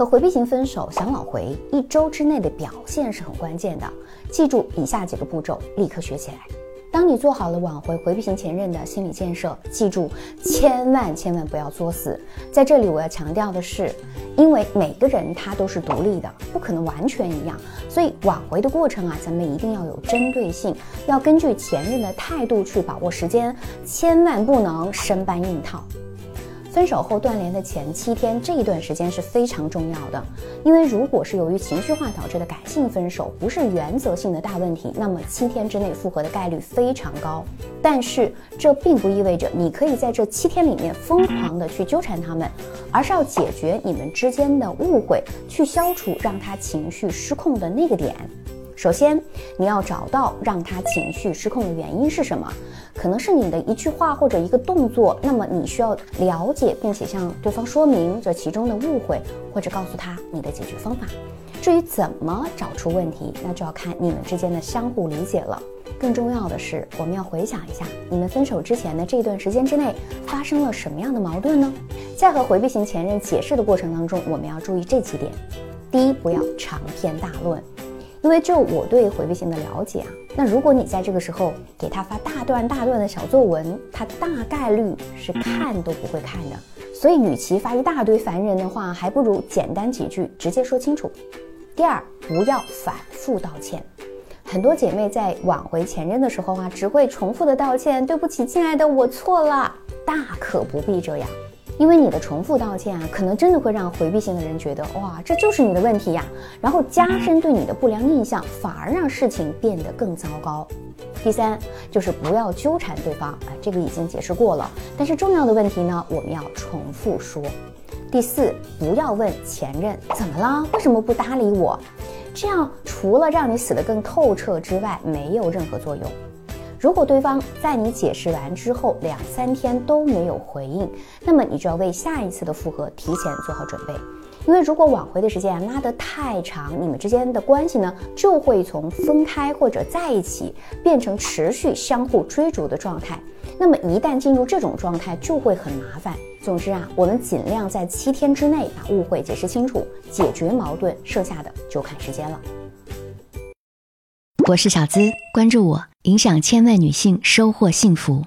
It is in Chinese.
和回避型分手想挽回，一周之内的表现是很关键的。记住以下几个步骤，立刻学起来。当你做好了挽回回避型前任的心理建设，记住千万千万不要作死。在这里我要强调的是，因为每个人他都是独立的，不可能完全一样，所以挽回的过程啊，咱们一定要有针对性，要根据前任的态度去把握时间，千万不能生搬硬套。分手后断联的前七天这一段时间是非常重要的，因为如果是由于情绪化导致的感性分手，不是原则性的大问题，那么七天之内复合的概率非常高。但是这并不意味着你可以在这七天里面疯狂的去纠缠他们，而是要解决你们之间的误会，去消除让他情绪失控的那个点。首先，你要找到让他情绪失控的原因是什么？可能是你的一句话或者一个动作。那么你需要了解并且向对方说明这其中的误会，或者告诉他你的解决方法。至于怎么找出问题，那就要看你们之间的相互理解了。更重要的是，我们要回想一下你们分手之前的这段时间之内发生了什么样的矛盾呢？在和回避型前任解释的过程当中，我们要注意这几点：第一，不要长篇大论。因为就我对回避型的了解啊，那如果你在这个时候给他发大段大段的小作文，他大概率是看都不会看的。所以，与其发一大堆烦人的话，还不如简单几句直接说清楚。第二，不要反复道歉。很多姐妹在挽回前任的时候啊，只会重复的道歉，对不起，亲爱的，我错了。大可不必这样。因为你的重复道歉啊，可能真的会让回避型的人觉得哇，这就是你的问题呀，然后加深对你的不良印象，反而让事情变得更糟糕。第三就是不要纠缠对方，哎，这个已经解释过了，但是重要的问题呢，我们要重复说。第四，不要问前任怎么了，为什么不搭理我，这样除了让你死得更透彻之外，没有任何作用。如果对方在你解释完之后两三天都没有回应，那么你就要为下一次的复合提前做好准备。因为如果挽回的时间拉得太长，你们之间的关系呢就会从分开或者在一起变成持续相互追逐的状态。那么一旦进入这种状态，就会很麻烦。总之啊，我们尽量在七天之内把误会解释清楚，解决矛盾，剩下的就看时间了。我是小资，关注我，影响千万女性，收获幸福。